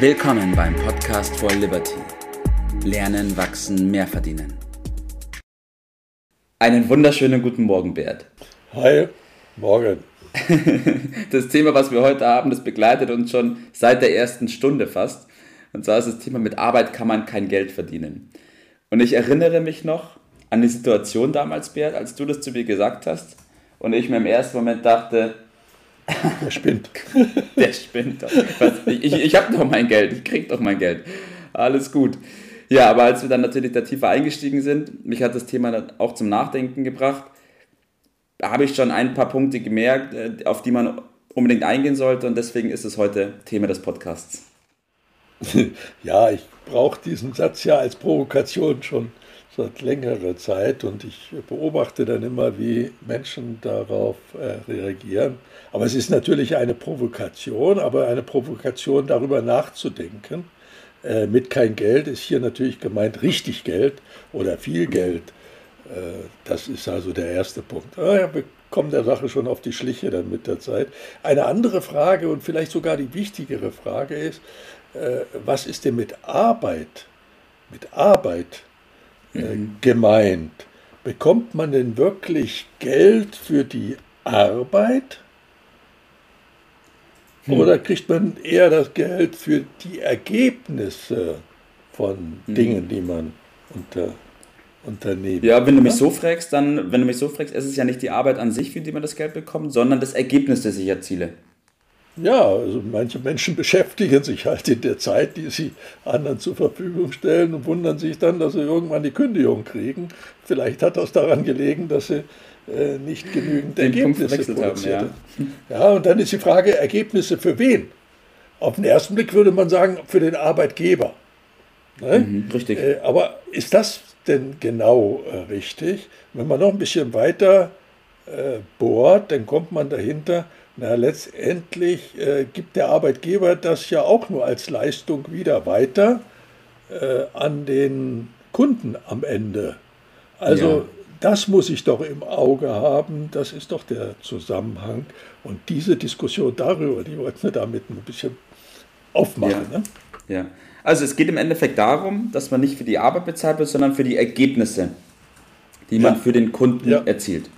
Willkommen beim Podcast for Liberty. Lernen, wachsen, mehr verdienen. Einen wunderschönen guten Morgen, Bert. Hi, morgen. Das Thema, was wir heute haben, das begleitet uns schon seit der ersten Stunde fast. Und zwar ist das Thema, mit Arbeit kann man kein Geld verdienen. Und ich erinnere mich noch an die Situation damals, Bert, als du das zu mir gesagt hast. Und ich mir im ersten Moment dachte, der spinnt. Der spinnt doch. Ich, ich habe doch mein Geld, ich krieg doch mein Geld. Alles gut. Ja, aber als wir dann natürlich da tiefer eingestiegen sind, mich hat das Thema dann auch zum Nachdenken gebracht, habe ich schon ein paar Punkte gemerkt, äh, auf die man unbedingt eingehen sollte und deswegen ist es heute Thema des Podcasts. Ja, ich brauche diesen Satz ja als Provokation schon seit längerer Zeit und ich beobachte dann immer, wie Menschen darauf äh, reagieren. Aber es ist natürlich eine Provokation, aber eine Provokation darüber nachzudenken. Äh, mit kein Geld ist hier natürlich gemeint richtig Geld oder viel Geld. Äh, das ist also der erste Punkt. Ah, ja, wir kommen der Sache schon auf die Schliche dann mit der Zeit. Eine andere Frage und vielleicht sogar die wichtigere Frage ist, was ist denn mit Arbeit? Mit Arbeit. Gemeint. Bekommt man denn wirklich Geld für die Arbeit? Hm. Oder kriegt man eher das Geld für die Ergebnisse von hm. Dingen, die man unter, unternimmt? Ja, wenn du mich so fragst, dann, wenn du mich so fragst, ist es ja nicht die Arbeit an sich, für die man das Geld bekommt, sondern das Ergebnis, das ich erziele. Ja, also manche Menschen beschäftigen sich halt in der Zeit, die sie anderen zur Verfügung stellen und wundern sich dann, dass sie irgendwann die Kündigung kriegen. Vielleicht hat das daran gelegen, dass sie äh, nicht genügend Den Ergebnisse produziert haben. Ja. ja, und dann ist die Frage, Ergebnisse für wen? Auf den ersten Blick würde man sagen, für den Arbeitgeber. Ne? Mhm, richtig. Äh, aber ist das denn genau äh, richtig? Wenn man noch ein bisschen weiter äh, bohrt, dann kommt man dahinter, na, letztendlich äh, gibt der Arbeitgeber das ja auch nur als Leistung wieder weiter äh, an den Kunden am Ende. Also ja. das muss ich doch im Auge haben, das ist doch der Zusammenhang. Und diese Diskussion darüber, die wollten wir damit ein bisschen aufmachen. Ja. Ne? ja. Also es geht im Endeffekt darum, dass man nicht für die Arbeit bezahlt wird, sondern für die Ergebnisse, die man für den Kunden ja. erzielt.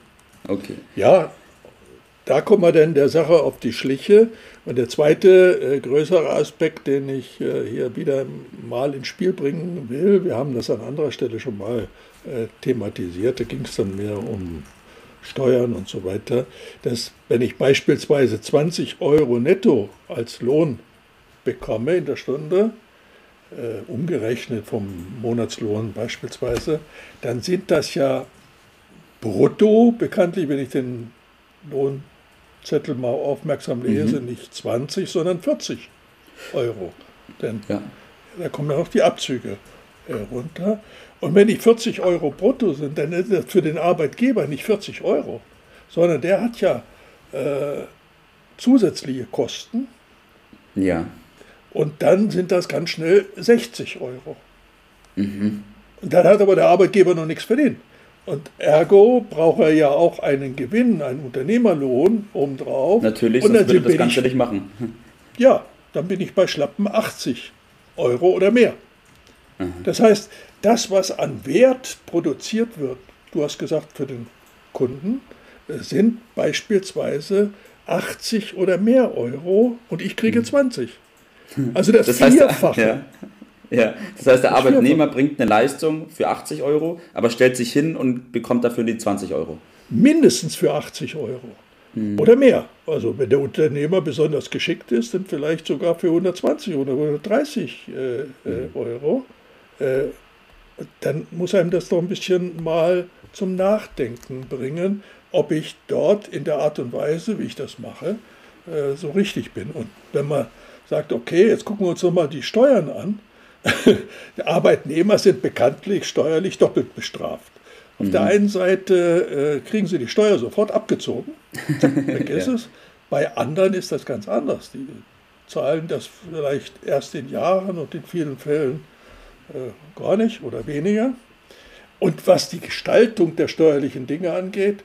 Okay. Ja, da kommen wir dann der Sache auf die Schliche. Und der zweite äh, größere Aspekt, den ich äh, hier wieder mal ins Spiel bringen will, wir haben das an anderer Stelle schon mal äh, thematisiert, da ging es dann mehr um Steuern und so weiter, dass wenn ich beispielsweise 20 Euro netto als Lohn bekomme in der Stunde, äh, umgerechnet vom Monatslohn beispielsweise, dann sind das ja brutto, bekanntlich, wenn ich den Lohn Zettel mal aufmerksam lese, mhm. nicht 20, sondern 40 Euro. Denn ja. da kommen ja noch die Abzüge äh, runter. Und wenn die 40 Euro brutto sind, dann ist das für den Arbeitgeber nicht 40 Euro, sondern der hat ja äh, zusätzliche Kosten. Ja. Und dann sind das ganz schnell 60 Euro. Mhm. Und dann hat aber der Arbeitgeber noch nichts verdient. Und ergo braucht er ja auch einen Gewinn, einen Unternehmerlohn obendrauf. Natürlich, sonst würde das Ganze ich, nicht machen. Ja, dann bin ich bei schlappen 80 Euro oder mehr. Mhm. Das heißt, das, was an Wert produziert wird, du hast gesagt für den Kunden, äh, sind beispielsweise 80 oder mehr Euro und ich kriege 20. Mhm. Also das, das Vierfache. Heißt, ja. Ja, das heißt, der Arbeitnehmer bringt eine Leistung für 80 Euro, aber stellt sich hin und bekommt dafür die 20 Euro. Mindestens für 80 Euro. Hm. Oder mehr. Also wenn der Unternehmer besonders geschickt ist, dann vielleicht sogar für 120 oder 130 äh, äh, hm. Euro. Äh, dann muss einem das doch ein bisschen mal zum Nachdenken bringen, ob ich dort in der Art und Weise, wie ich das mache, äh, so richtig bin. Und wenn man sagt, okay, jetzt gucken wir uns doch mal die Steuern an, Arbeitnehmer sind bekanntlich steuerlich doppelt bestraft. Auf mhm. der einen Seite äh, kriegen sie die Steuer sofort abgezogen, vergiss ja. es. Bei anderen ist das ganz anders. Die zahlen das vielleicht erst in Jahren und in vielen Fällen äh, gar nicht oder weniger. Und was die Gestaltung der steuerlichen Dinge angeht,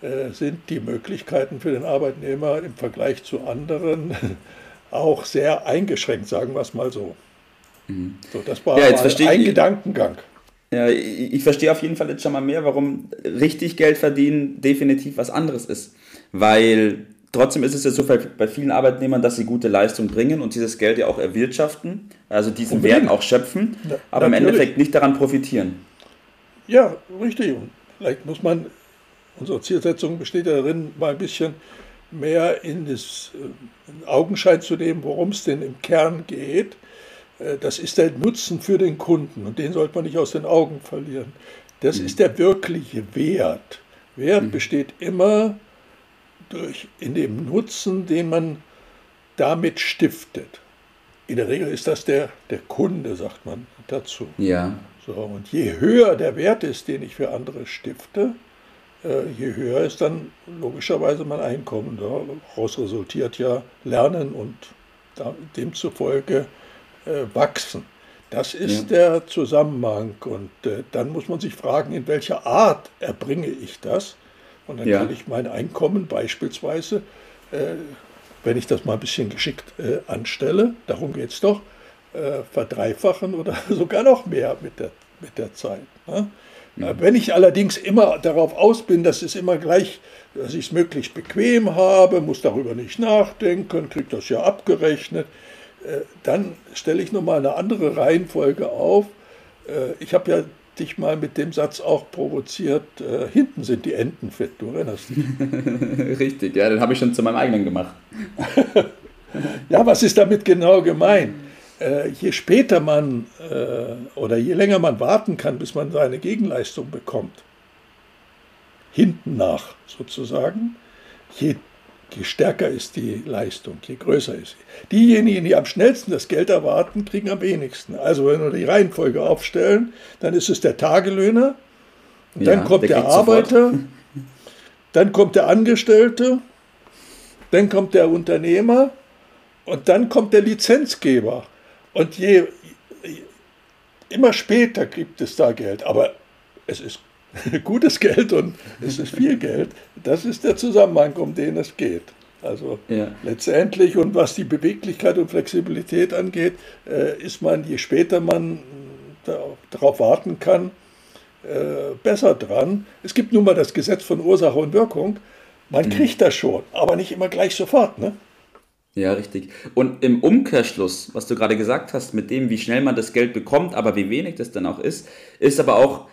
äh, sind die Möglichkeiten für den Arbeitnehmer im Vergleich zu anderen auch sehr eingeschränkt, sagen wir es mal so. Mhm. So, das war ja, ein Gedankengang. Ja, ich, ich verstehe auf jeden Fall jetzt schon mal mehr, warum richtig Geld verdienen definitiv was anderes ist. Weil trotzdem ist es ja so bei vielen Arbeitnehmern, dass sie gute Leistung bringen und dieses Geld ja auch erwirtschaften, also diesen Unbedingt. Wert auch schöpfen, ja, aber natürlich. im Endeffekt nicht daran profitieren. Ja, richtig. Und vielleicht muss man, unsere Zielsetzung besteht ja darin, mal ein bisschen mehr in das äh, in Augenschein zu nehmen, worum es denn im Kern geht. Äh, das ist der Nutzen für den Kunden und den sollte man nicht aus den Augen verlieren. Das mhm. ist der wirkliche Wert. Wert mhm. besteht immer durch, in dem Nutzen, den man damit stiftet. In der Regel ist das der, der Kunde, sagt man dazu. Ja. So, und je höher der Wert ist, den ich für andere stifte, äh, je höher ist dann logischerweise mein Einkommen. Daraus resultiert ja Lernen und demzufolge wachsen. Das ist ja. der Zusammenhang. Und äh, dann muss man sich fragen, in welcher Art erbringe ich das? Und dann ja. kann ich mein Einkommen beispielsweise, äh, wenn ich das mal ein bisschen geschickt äh, anstelle, darum geht es doch, äh, verdreifachen oder sogar noch mehr mit der, mit der Zeit. Ne? Ja. Wenn ich allerdings immer darauf aus bin, dass es immer gleich, dass ich es möglichst bequem habe, muss darüber nicht nachdenken, kriege das ja abgerechnet, äh, dann stelle ich nochmal eine andere Reihenfolge auf. Äh, ich habe ja dich mal mit dem Satz auch provoziert, äh, hinten sind die Enten fett, du erinnerst dich. Richtig, ja, den habe ich schon zu meinem eigenen gemacht. ja, was ist damit genau gemeint? Äh, je später man äh, oder je länger man warten kann, bis man seine Gegenleistung bekommt, hinten nach sozusagen, je Je stärker ist die Leistung, je größer ist sie. Diejenigen, die am schnellsten das Geld erwarten, kriegen am wenigsten. Also wenn wir die Reihenfolge aufstellen, dann ist es der Tagelöhner, ja, dann kommt der, der Arbeiter, sofort. dann kommt der Angestellte, dann kommt der Unternehmer und dann kommt der Lizenzgeber. Und je, immer später gibt es da Geld, aber es ist gutes Geld und es ist viel Geld. Das ist der Zusammenhang, um den es geht. Also ja. letztendlich und was die Beweglichkeit und Flexibilität angeht, äh, ist man, je später man darauf warten kann, äh, besser dran. Es gibt nun mal das Gesetz von Ursache und Wirkung. Man mhm. kriegt das schon, aber nicht immer gleich sofort. Ne? Ja, richtig. Und im Umkehrschluss, was du gerade gesagt hast, mit dem, wie schnell man das Geld bekommt, aber wie wenig das dann auch ist, ist aber auch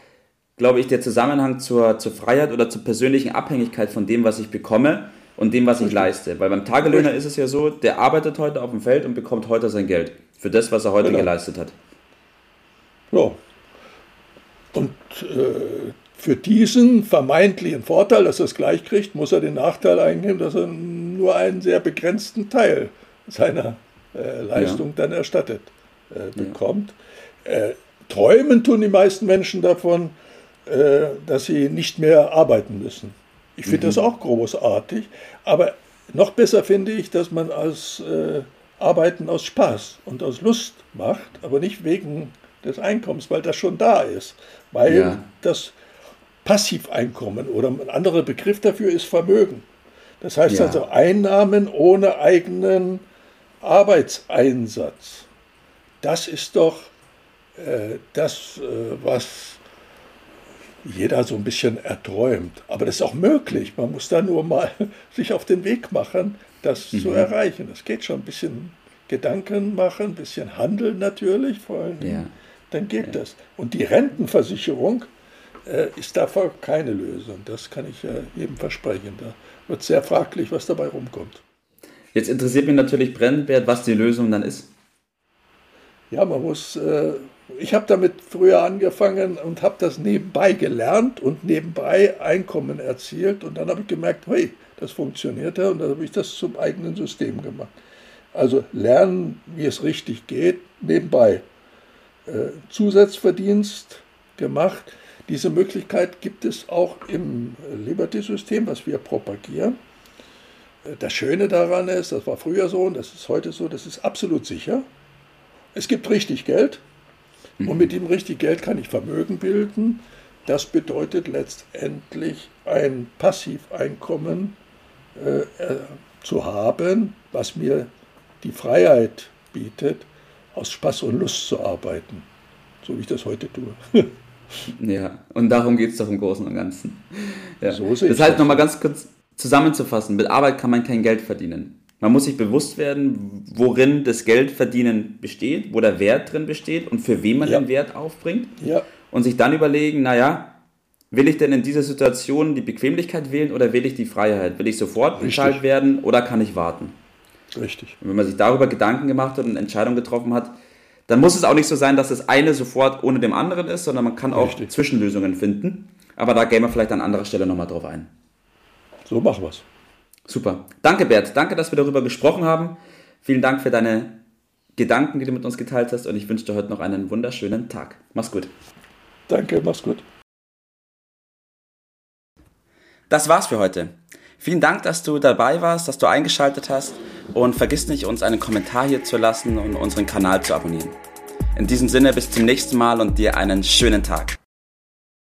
glaube ich, der Zusammenhang zur, zur Freiheit oder zur persönlichen Abhängigkeit von dem, was ich bekomme und dem, was ich leiste. Weil beim Tagelöhner ist es ja so, der arbeitet heute auf dem Feld und bekommt heute sein Geld für das, was er heute genau. geleistet hat. Ja. Und äh, für diesen vermeintlichen Vorteil, dass er es gleich kriegt, muss er den Nachteil eingehen, dass er nur einen sehr begrenzten Teil seiner äh, Leistung ja. dann erstattet äh, bekommt. Ja. Äh, träumen tun die meisten Menschen davon, dass sie nicht mehr arbeiten müssen. Ich finde mhm. das auch großartig, aber noch besser finde ich, dass man als äh, Arbeiten aus Spaß und aus Lust macht, aber nicht wegen des Einkommens, weil das schon da ist. Weil ja. das Passiveinkommen oder ein anderer Begriff dafür ist Vermögen. Das heißt ja. also Einnahmen ohne eigenen Arbeitseinsatz. Das ist doch äh, das, äh, was jeder so ein bisschen erträumt. Aber das ist auch möglich. Man muss da nur mal sich auf den Weg machen, das mhm. zu erreichen. Das geht schon ein bisschen Gedanken machen, ein bisschen handeln natürlich, vor allem. Ja. Dann geht ja. das. Und die Rentenversicherung äh, ist davor keine Lösung. Das kann ich äh, jedem versprechen. Da wird sehr fraglich, was dabei rumkommt. Jetzt interessiert mich natürlich brennend, was die Lösung dann ist. Ja, man muss äh, ich habe damit früher angefangen und habe das nebenbei gelernt und nebenbei Einkommen erzielt. Und dann habe ich gemerkt, hey, das funktioniert ja und dann habe ich das zum eigenen System gemacht. Also lernen, wie es richtig geht, nebenbei. Äh, Zusatzverdienst gemacht. Diese Möglichkeit gibt es auch im Liberty-System, was wir propagieren. Äh, das Schöne daran ist, das war früher so und das ist heute so, das ist absolut sicher. Es gibt richtig Geld. Und mit dem richtig Geld kann ich Vermögen bilden. Das bedeutet letztendlich ein Passiveinkommen äh, äh, zu haben, was mir die Freiheit bietet, aus Spaß und Lust zu arbeiten, so wie ich das heute tue. ja, und darum geht es doch im Großen und Ganzen. Ja. So das heißt, nochmal ganz kurz zusammenzufassen, mit Arbeit kann man kein Geld verdienen. Man muss sich bewusst werden, worin das Geldverdienen besteht, wo der Wert drin besteht und für wen man ja. den Wert aufbringt. Ja. Und sich dann überlegen, naja, will ich denn in dieser Situation die Bequemlichkeit wählen oder will ich die Freiheit? Will ich sofort entscheidet werden oder kann ich warten? Richtig. Und wenn man sich darüber Gedanken gemacht hat und eine Entscheidung getroffen hat, dann muss es auch nicht so sein, dass das eine sofort ohne dem anderen ist, sondern man kann auch Richtig. Zwischenlösungen finden. Aber da gehen wir vielleicht an anderer Stelle nochmal drauf ein. So machen wir es. Super. Danke, Bert. Danke, dass wir darüber gesprochen haben. Vielen Dank für deine Gedanken, die du mit uns geteilt hast. Und ich wünsche dir heute noch einen wunderschönen Tag. Mach's gut. Danke, mach's gut. Das war's für heute. Vielen Dank, dass du dabei warst, dass du eingeschaltet hast und vergiss nicht, uns einen Kommentar hier zu lassen und unseren Kanal zu abonnieren. In diesem Sinne bis zum nächsten Mal und dir einen schönen Tag.